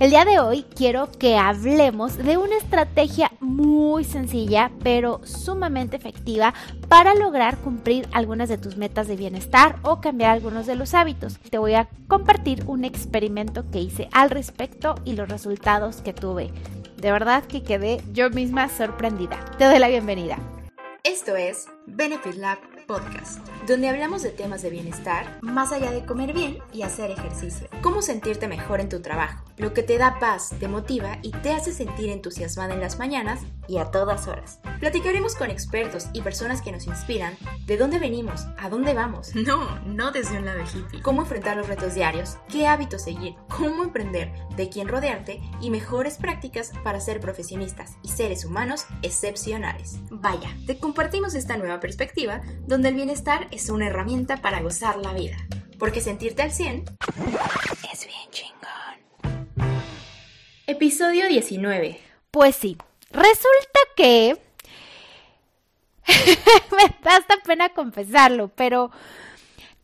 El día de hoy quiero que hablemos de una estrategia muy sencilla pero sumamente efectiva para lograr cumplir algunas de tus metas de bienestar o cambiar algunos de los hábitos. Te voy a compartir un experimento que hice al respecto y los resultados que tuve. De verdad que quedé yo misma sorprendida. Te doy la bienvenida. Esto es Benefit Lab Podcast, donde hablamos de temas de bienestar más allá de comer bien y hacer ejercicio. Cómo sentirte mejor en tu trabajo, lo que te da paz, te motiva y te hace sentir entusiasmada en las mañanas y a todas horas. Platicaremos con expertos y personas que nos inspiran de dónde venimos, a dónde vamos. No, no desde un lado hippie. Cómo enfrentar los retos diarios, qué hábitos seguir, cómo emprender, de quién rodearte y mejores prácticas para ser profesionistas y seres humanos excepcionales. Vaya, te compartimos esta nueva perspectiva donde el bienestar es una herramienta para gozar la vida. Porque sentirte al 100 es bien chingón. Episodio 19. Pues sí, resulta que... me da hasta pena confesarlo, pero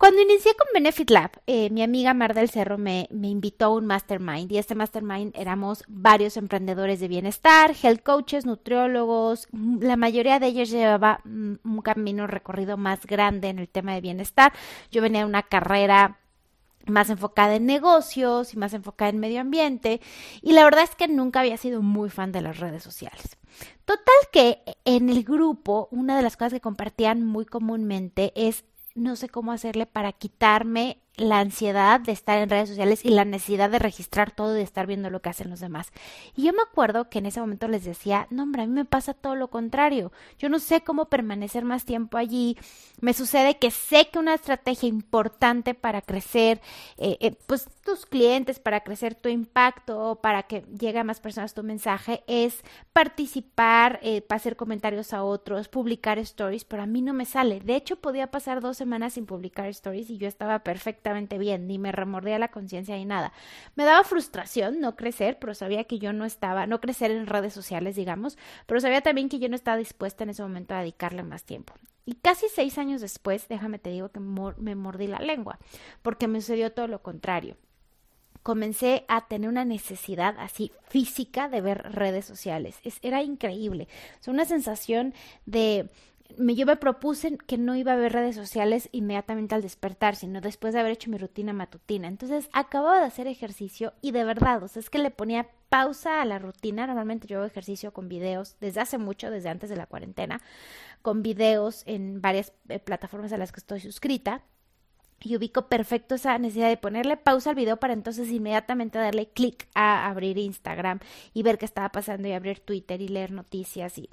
cuando inicié con Benefit Lab, eh, mi amiga Mar del Cerro me, me, invitó a un mastermind y este mastermind éramos varios emprendedores de bienestar, health coaches, nutriólogos, mm, la mayoría de ellos llevaba mm, un camino recorrido más grande en el tema de bienestar. Yo venía de una carrera más enfocada en negocios y más enfocada en medio ambiente y la verdad es que nunca había sido muy fan de las redes sociales. Total que en el grupo una de las cosas que compartían muy comúnmente es no sé cómo hacerle para quitarme la ansiedad de estar en redes sociales y la necesidad de registrar todo y de estar viendo lo que hacen los demás. Y yo me acuerdo que en ese momento les decía, no hombre, a mí me pasa todo lo contrario. Yo no sé cómo permanecer más tiempo allí. Me sucede que sé que una estrategia importante para crecer, eh, eh, pues tus clientes, para crecer tu impacto, para que llegue a más personas tu mensaje, es participar, eh, hacer comentarios a otros, publicar stories, pero a mí no me sale. De hecho, podía pasar dos semanas sin publicar stories y yo estaba perfecta bien, ni me remordía la conciencia ni nada. Me daba frustración no crecer, pero sabía que yo no estaba, no crecer en redes sociales, digamos, pero sabía también que yo no estaba dispuesta en ese momento a dedicarle más tiempo. Y casi seis años después, déjame te digo que me mordí la lengua, porque me sucedió todo lo contrario comencé a tener una necesidad así física de ver redes sociales. Es, era increíble. Es una sensación de me, yo me propuse que no iba a ver redes sociales inmediatamente al despertar, sino después de haber hecho mi rutina matutina. Entonces acababa de hacer ejercicio y de verdad, o sea, es que le ponía pausa a la rutina. Normalmente yo hago ejercicio con videos desde hace mucho, desde antes de la cuarentena, con videos en varias eh, plataformas a las que estoy suscrita. Y ubico perfecto esa necesidad de ponerle pausa al video para entonces inmediatamente darle clic a abrir Instagram y ver qué estaba pasando y abrir Twitter y leer noticias y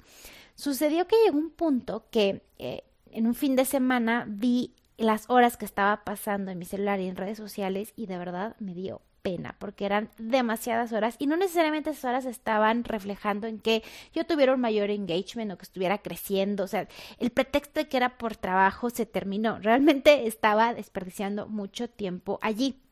Sucedió que llegó un punto que eh, en un fin de semana vi las horas que estaba pasando en mi celular y en redes sociales y de verdad me dio pena porque eran demasiadas horas y no necesariamente esas horas estaban reflejando en que yo tuviera un mayor engagement o que estuviera creciendo, o sea, el pretexto de que era por trabajo se terminó, realmente estaba desperdiciando mucho tiempo allí.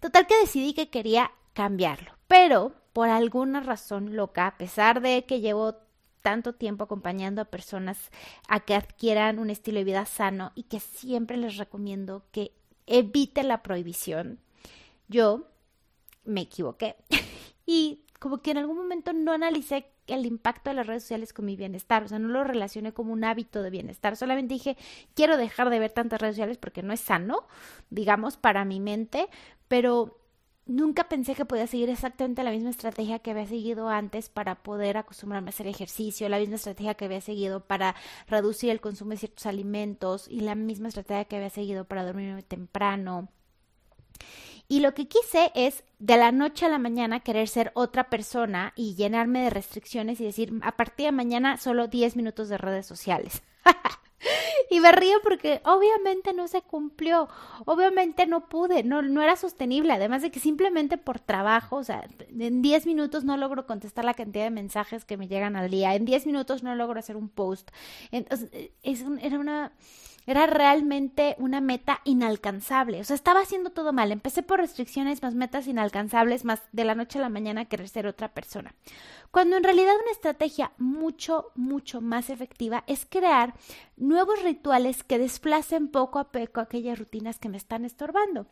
Total que decidí que quería cambiarlo, pero por alguna razón loca, a pesar de que llevo tanto tiempo acompañando a personas a que adquieran un estilo de vida sano y que siempre les recomiendo que evite la prohibición. Yo me equivoqué y como que en algún momento no analicé el impacto de las redes sociales con mi bienestar, o sea, no lo relacioné como un hábito de bienestar, solamente dije, quiero dejar de ver tantas redes sociales porque no es sano, digamos, para mi mente, pero nunca pensé que podía seguir exactamente la misma estrategia que había seguido antes para poder acostumbrarme a hacer ejercicio, la misma estrategia que había seguido para reducir el consumo de ciertos alimentos y la misma estrategia que había seguido para dormirme temprano. Y lo que quise es de la noche a la mañana querer ser otra persona y llenarme de restricciones y decir, a partir de mañana solo 10 minutos de redes sociales. Y me río porque obviamente no se cumplió, obviamente no pude, no, no era sostenible, además de que simplemente por trabajo, o sea, en 10 minutos no logro contestar la cantidad de mensajes que me llegan al día, en 10 minutos no logro hacer un post. Entonces, es era una era realmente una meta inalcanzable. O sea, estaba haciendo todo mal. Empecé por restricciones, más metas inalcanzables, más de la noche a la mañana querer ser otra persona. Cuando en realidad una estrategia mucho, mucho más efectiva es crear nuevos rituales que desplacen poco a poco aquellas rutinas que me están estorbando.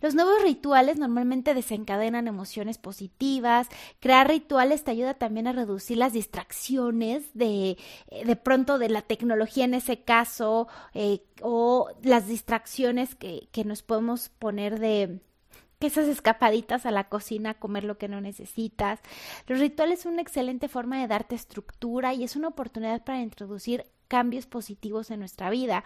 Los nuevos rituales normalmente desencadenan emociones positivas. Crear rituales te ayuda también a reducir las distracciones de, eh, de pronto de la tecnología en ese caso eh, o las distracciones que, que nos podemos poner de, que esas escapaditas a la cocina a comer lo que no necesitas. Los rituales son una excelente forma de darte estructura y es una oportunidad para introducir cambios positivos en nuestra vida.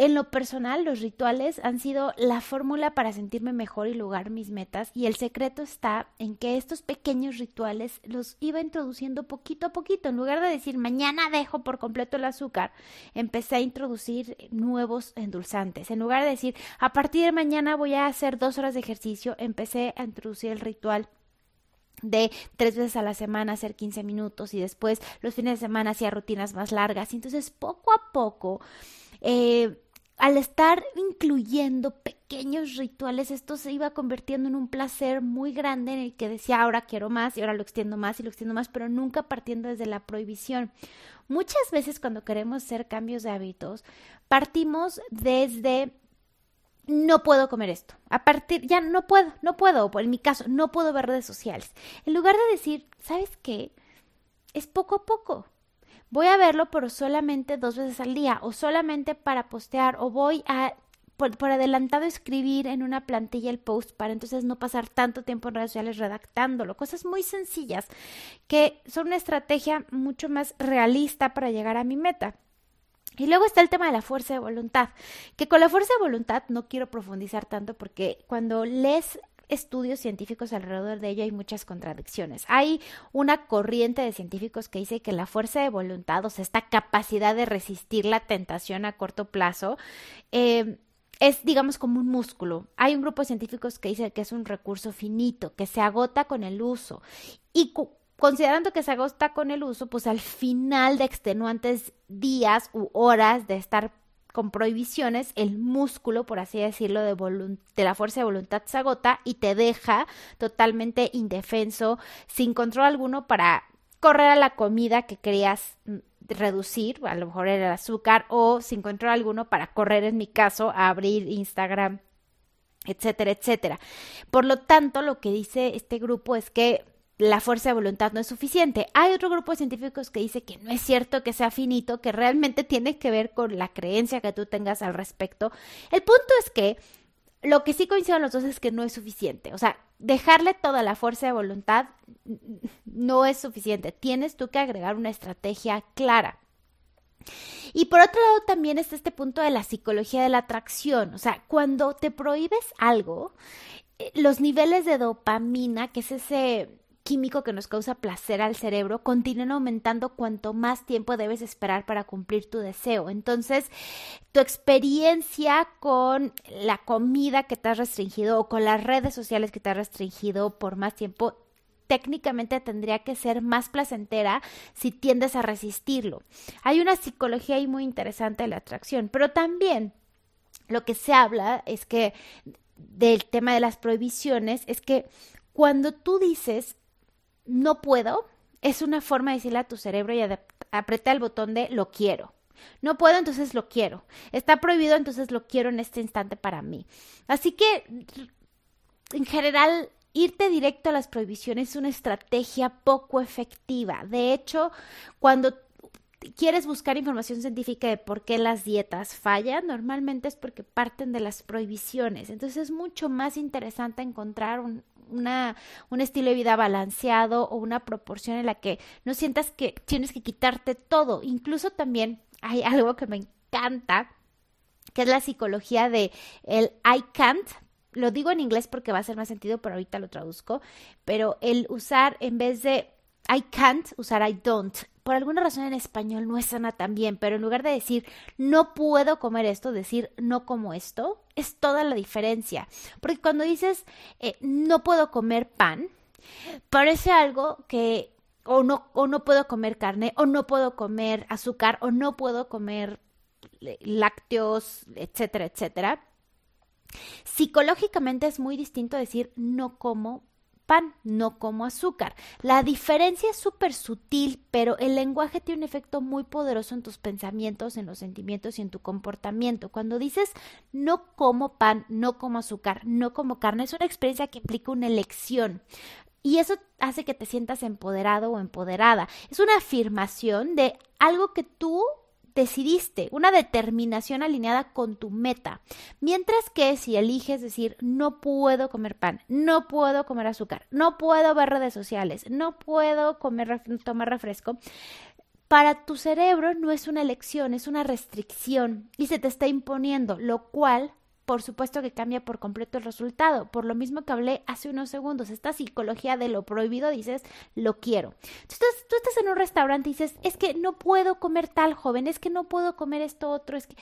En lo personal, los rituales han sido la fórmula para sentirme mejor y lograr mis metas y el secreto está en que estos pequeños rituales los iba introduciendo poquito a poquito. En lugar de decir mañana dejo por completo el azúcar, empecé a introducir nuevos endulzantes. En lugar de decir a partir de mañana voy a hacer dos horas de ejercicio, empecé a introducir el ritual de tres veces a la semana hacer 15 minutos y después los fines de semana hacía rutinas más largas. Entonces poco a poco eh, al estar incluyendo pequeños rituales, esto se iba convirtiendo en un placer muy grande en el que decía ahora quiero más y ahora lo extiendo más y lo extiendo más, pero nunca partiendo desde la prohibición. Muchas veces cuando queremos hacer cambios de hábitos, partimos desde no puedo comer esto. A partir, ya no puedo, no puedo, en mi caso, no puedo ver redes sociales. En lugar de decir, ¿sabes qué? Es poco a poco voy a verlo pero solamente dos veces al día o solamente para postear o voy a por, adelantado escribir en una plantilla el post para entonces no pasar tanto tiempo en redes sociales redactándolo. Cosas muy sencillas que son una estrategia mucho más realista para llegar a mi meta. Y luego está el tema de la fuerza de voluntad, que con la fuerza de voluntad no quiero profundizar tanto porque cuando lees estudios científicos alrededor de ello hay muchas contradicciones. Hay una corriente de científicos que dice que la fuerza de voluntad, o sea, esta capacidad de resistir la tentación a corto plazo, eh, es, digamos, como un músculo. Hay un grupo de científicos que dice que es un recurso finito, que se agota con el uso. Y considerando que se agota con el uso, pues al final de extenuantes días u horas de estar con prohibiciones, el músculo, por así decirlo, de, de, la fuerza de voluntad se agota y te deja totalmente indefenso, sin control alguno para correr a la comida que querías mm, reducir, a lo mejor era el azúcar, o sin control alguno para correr, en mi caso, a abrir Instagram, etcétera, etcétera. Por lo tanto, lo que dice este grupo es que la fuerza de voluntad no es suficiente. Hay otro grupo de científicos que dice que no es cierto que sea finito, que realmente tiene que ver con la creencia que tú tengas al respecto. El punto es que lo que sí coinciden los dos es que no es suficiente. O sea, dejarle toda la fuerza de voluntad no es suficiente. Tienes tú que agregar una estrategia clara. Y por otro lado también está este punto de la psicología de la atracción. O sea, cuando te prohíbes algo, eh, los niveles de dopamina, que es ese químico que nos causa placer al cerebro continúan aumentando cuanto más tiempo debes esperar para cumplir tu deseo. Entonces, tu experiencia con la comida que te has restringido o con las redes sociales que te has restringido por más tiempo técnicamente tendría que ser más placentera si tiendes a resistirlo. Hay una psicología ahí muy interesante de la atracción, pero también lo que se habla es que del tema de las prohibiciones es que cuando tú dices no puedo es una forma de decirle a tu cerebro y apretar el botón de lo quiero. No puedo, entonces lo quiero. Está prohibido, entonces lo quiero en este instante para mí. Así que, en general, irte directo a las prohibiciones es una estrategia poco efectiva. De hecho, cuando quieres buscar información científica de por qué las dietas fallan, normalmente es porque parten de las prohibiciones. Entonces es mucho más interesante encontrar un, una, un estilo de vida balanceado o una proporción en la que no sientas que tienes que quitarte todo. Incluso también hay algo que me encanta, que es la psicología de el I can't. Lo digo en inglés porque va a hacer más sentido, pero ahorita lo traduzco. Pero el usar en vez de I can't, usar I don't por alguna razón en español no es sana también, pero en lugar de decir no puedo comer esto, decir no como esto, es toda la diferencia. Porque cuando dices eh, no puedo comer pan, parece algo que o no, o no puedo comer carne, o no puedo comer azúcar, o no puedo comer lácteos, etcétera, etcétera. Psicológicamente es muy distinto decir no como pan, no como azúcar. La diferencia es súper sutil, pero el lenguaje tiene un efecto muy poderoso en tus pensamientos, en los sentimientos y en tu comportamiento. Cuando dices no como pan, no como azúcar, no como carne, es una experiencia que implica una elección. Y eso hace que te sientas empoderado o empoderada. Es una afirmación de algo que tú decidiste, una determinación alineada con tu meta. Mientras que si eliges decir, no puedo comer pan, no puedo comer azúcar, no puedo ver redes sociales, no puedo comer, tomar refresco, para tu cerebro no es una elección, es una restricción y se te está imponiendo, lo cual por supuesto que cambia por completo el resultado. Por lo mismo que hablé hace unos segundos, esta psicología de lo prohibido dices, lo quiero. Entonces tú estás en un restaurante y dices, es que no puedo comer tal joven, es que no puedo comer esto otro, es que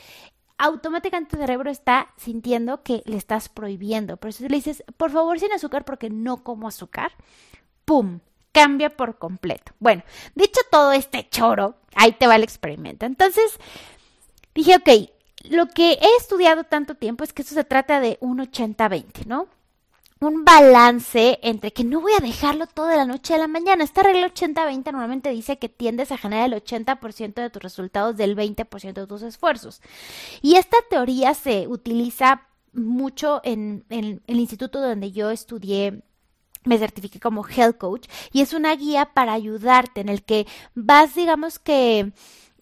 automáticamente tu cerebro está sintiendo que le estás prohibiendo. Por eso le dices, por favor, sin azúcar porque no como azúcar. ¡Pum! Cambia por completo. Bueno, dicho todo este choro, ahí te va el experimento. Entonces, dije, ok, lo que he estudiado tanto tiempo es que esto se trata de un 80-20, ¿no? Un balance entre que no voy a dejarlo todo de la noche a la mañana. Esta regla 80-20 normalmente dice que tiendes a generar el 80% de tus resultados del 20% de tus esfuerzos. Y esta teoría se utiliza mucho en, en el instituto donde yo estudié me certifiqué como health coach y es una guía para ayudarte en el que vas digamos que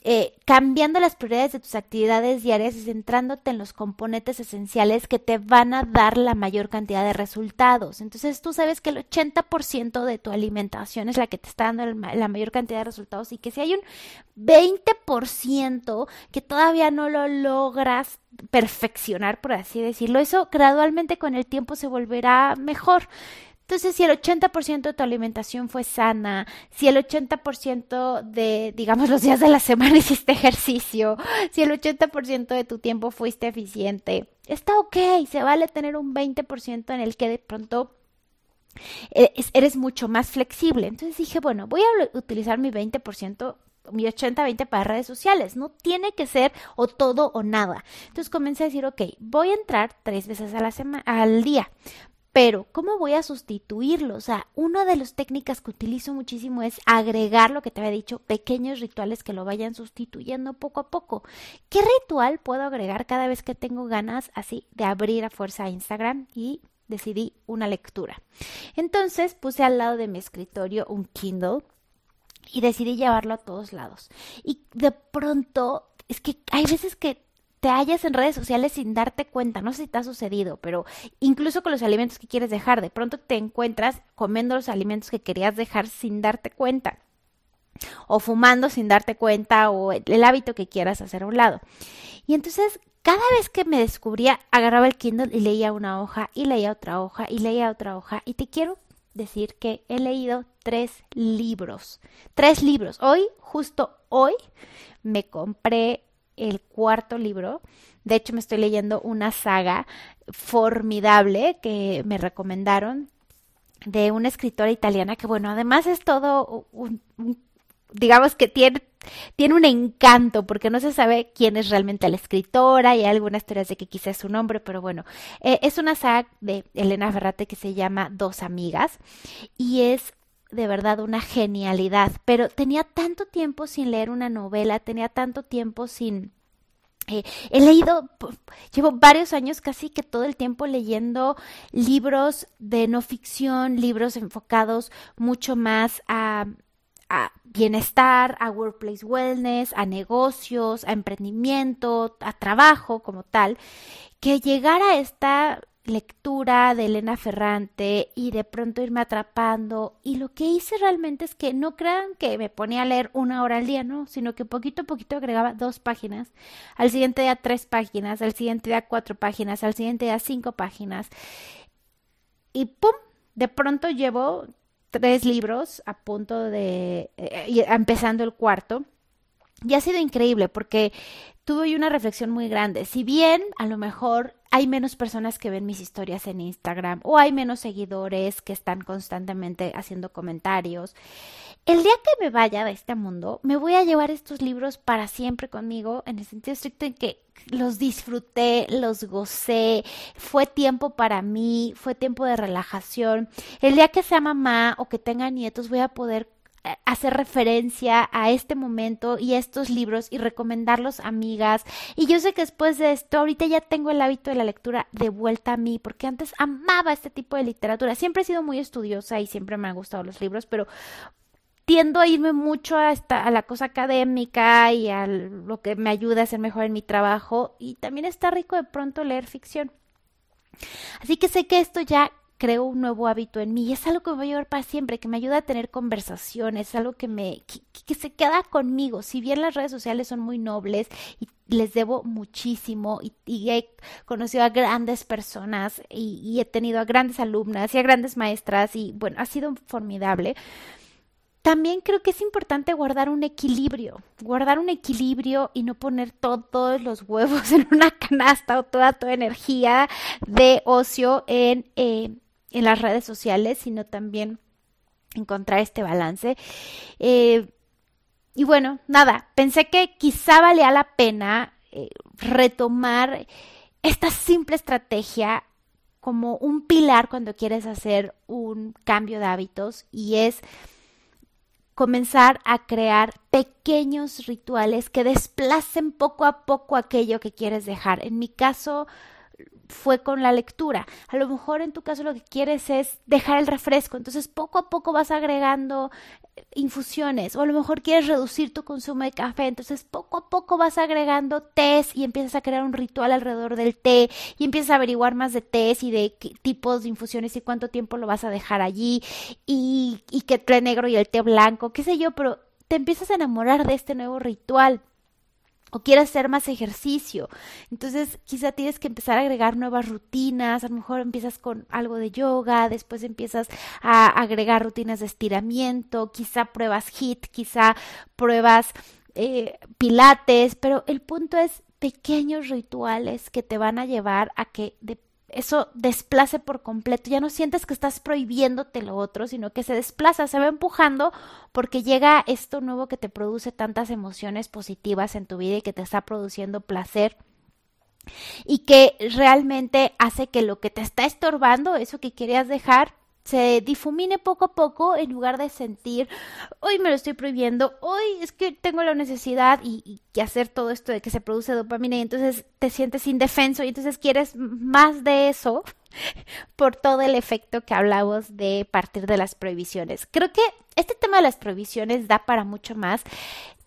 eh, cambiando las prioridades de tus actividades diarias y centrándote en los componentes esenciales que te van a dar la mayor cantidad de resultados. Entonces tú sabes que el 80% de tu alimentación es la que te está dando la mayor cantidad de resultados y que si hay un 20% que todavía no lo logras perfeccionar, por así decirlo, eso gradualmente con el tiempo se volverá mejor. Entonces, si el 80% de tu alimentación fue sana, si el 80% de, digamos, los días de la semana hiciste ejercicio, si el 80% de tu tiempo fuiste eficiente, está ok, se vale tener un 20% en el que de pronto eh, eres mucho más flexible. Entonces dije, bueno, voy a utilizar mi 20% mi 80-20 para redes sociales. No tiene que ser o todo o nada. Entonces comencé a decir, ok, voy a entrar tres veces a la al día. Pero, ¿cómo voy a sustituirlo? O sea, una de las técnicas que utilizo muchísimo es agregar lo que te había dicho, pequeños rituales que lo vayan sustituyendo poco a poco. ¿Qué ritual puedo agregar cada vez que tengo ganas así de abrir a fuerza Instagram y decidí una lectura? Entonces puse al lado de mi escritorio un Kindle y decidí llevarlo a todos lados. Y de pronto, es que hay veces que te hallas en redes sociales sin darte cuenta. No sé si te ha sucedido, pero incluso con los alimentos que quieres dejar, de pronto te encuentras comiendo los alimentos que querías dejar sin darte cuenta. O fumando sin darte cuenta, o el hábito que quieras hacer a un lado. Y entonces, cada vez que me descubría, agarraba el Kindle y leía una hoja, y leía otra hoja, y leía otra hoja. Y te quiero decir que he leído tres libros. Tres libros. Hoy, justo hoy, me compré el cuarto libro. De hecho, me estoy leyendo una saga formidable que me recomendaron de una escritora italiana que, bueno, además es todo un, digamos que tiene, tiene un encanto porque no se sabe quién es realmente la escritora y hay algunas teorías de que quizás es su nombre, pero bueno, eh, es una saga de Elena Ferrate que se llama Dos Amigas y es de verdad una genialidad, pero tenía tanto tiempo sin leer una novela, tenía tanto tiempo sin... Eh, he leído, llevo varios años casi que todo el tiempo leyendo libros de no ficción, libros enfocados mucho más a, a bienestar, a workplace wellness, a negocios, a emprendimiento, a trabajo como tal, que llegar a esta lectura de Elena Ferrante y de pronto irme atrapando. Y lo que hice realmente es que no crean que me ponía a leer una hora al día, no, sino que poquito a poquito agregaba dos páginas, al siguiente día tres páginas, al siguiente día cuatro páginas, al siguiente día cinco páginas. Y ¡pum! De pronto llevo tres libros a punto de... Eh, empezando el cuarto. Y ha sido increíble porque tuve una reflexión muy grande. Si bien a lo mejor hay menos personas que ven mis historias en Instagram o hay menos seguidores que están constantemente haciendo comentarios, el día que me vaya de este mundo, me voy a llevar estos libros para siempre conmigo, en el sentido estricto en que los disfruté, los gocé, fue tiempo para mí, fue tiempo de relajación. El día que sea mamá o que tenga nietos, voy a poder hacer referencia a este momento y a estos libros y recomendarlos a amigas. Y yo sé que después de esto, ahorita ya tengo el hábito de la lectura de vuelta a mí, porque antes amaba este tipo de literatura. Siempre he sido muy estudiosa y siempre me han gustado los libros, pero tiendo a irme mucho a, esta, a la cosa académica y a lo que me ayuda a ser mejor en mi trabajo y también está rico de pronto leer ficción. Así que sé que esto ya creó un nuevo hábito en mí y es algo que me voy a llevar para siempre, que me ayuda a tener conversaciones, algo que me que, se queda conmigo. Si bien las redes sociales son muy nobles y les debo muchísimo y, he conocido a grandes personas y, y, he tenido a grandes alumnas y a grandes maestras y bueno, ha sido formidable también creo que es importante guardar un equilibrio, guardar un equilibrio y no poner todos los huevos en una canasta o toda tu energía de ocio en, eh, en las redes sociales, sino también encontrar este balance. Eh, y bueno, nada, pensé que quizá valía la pena eh, retomar esta simple estrategia como un pilar cuando quieres hacer un cambio de hábitos y es comenzar a crear pequeños rituales que desplacen poco a poco aquello que quieres dejar. En mi caso, fue con la lectura. A lo mejor en tu caso lo que quieres es dejar el refresco, entonces poco a poco vas agregando eh, infusiones o a lo mejor quieres reducir tu consumo de café, entonces poco a poco vas agregando tés y empiezas a crear un ritual alrededor del té y empiezas a averiguar más de tés y de qué tipos de infusiones y cuánto tiempo lo vas a dejar allí y, y el té negro y el té blanco, qué sé yo, pero te empiezas a enamorar de este nuevo ritual o quieres hacer más ejercicio. Entonces, quizá tienes que empezar a agregar nuevas rutinas, a lo mejor empiezas con algo de yoga, después empiezas a agregar rutinas de estiramiento, quizá pruebas HIT, quizá pruebas eh, pilates, pero el punto es pequeños rituales que te van a llevar a que de eso desplace por completo, ya no sientes que estás prohibiéndote lo otro, sino que se desplaza, se va empujando porque llega esto nuevo que te produce tantas emociones positivas en tu vida y que te está produciendo placer y que realmente hace que lo que te está estorbando, eso que querías dejar, se difumine poco a poco en lugar de sentir, hoy me lo estoy prohibiendo, hoy es que tengo la necesidad y, y, hacer todo esto de que se produce dopamina y entonces te sientes indefenso y entonces quieres más de eso por todo el efecto que hablamos de partir de las prohibiciones. Creo que este tema de las prohibiciones da para mucho más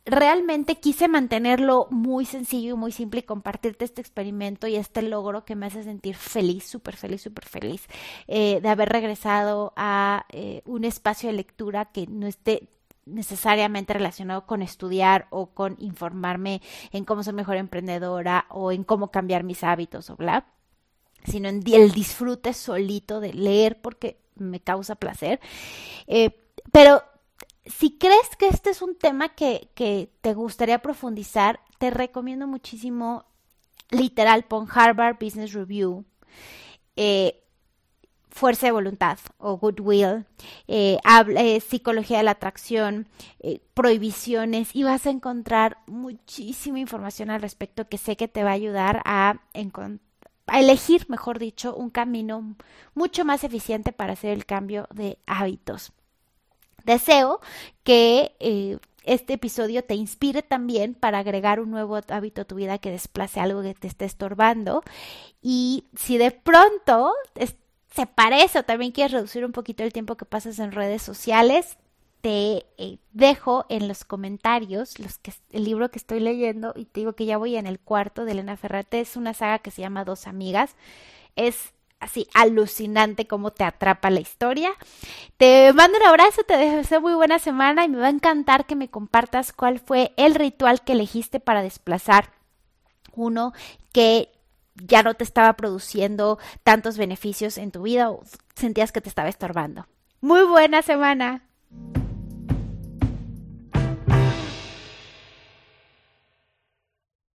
realmente quise mantenerlo muy sencillo y muy simple y compartirte este experimento y este logro que me hace sentir feliz, súper feliz, súper feliz eh, de haber regresado a eh, un espacio de lectura que no esté necesariamente relacionado con estudiar o con informarme en cómo ser mejor emprendedora o en cómo cambiar mis hábitos o bla, sino en el disfrute solito de leer porque me causa placer. Eh, pero si crees que este es un tema que, te gustaría profundizar, te recomiendo muchísimo, literal, pon Harvard Business Review, eh, Fuerza de Voluntad o Goodwill, eh, eh, Psicología de la Atracción, Prohibiciones, y vas a encontrar muchísima información al respecto que sé que te va a ayudar a elegir, mejor dicho, un camino mucho más eficiente para hacer el cambio de hábitos. Deseo que eh, este episodio te inspire también para agregar un nuevo hábito a tu vida que desplace algo que te esté estorbando. Y si de pronto se parece o también quieres reducir un poquito el tiempo que pasas en redes sociales, te eh, dejo en los comentarios los que, el libro que estoy leyendo y te digo que ya voy en el cuarto de Elena Ferrate. Es una saga que se llama Dos Amigas. Es así alucinante cómo te atrapa la historia. Te mando un abrazo, te deseo muy buena semana y me va a encantar que me compartas cuál fue el ritual que elegiste para desplazar uno que ya no te estaba produciendo tantos beneficios en tu vida o sentías que te estaba estorbando. Muy buena semana.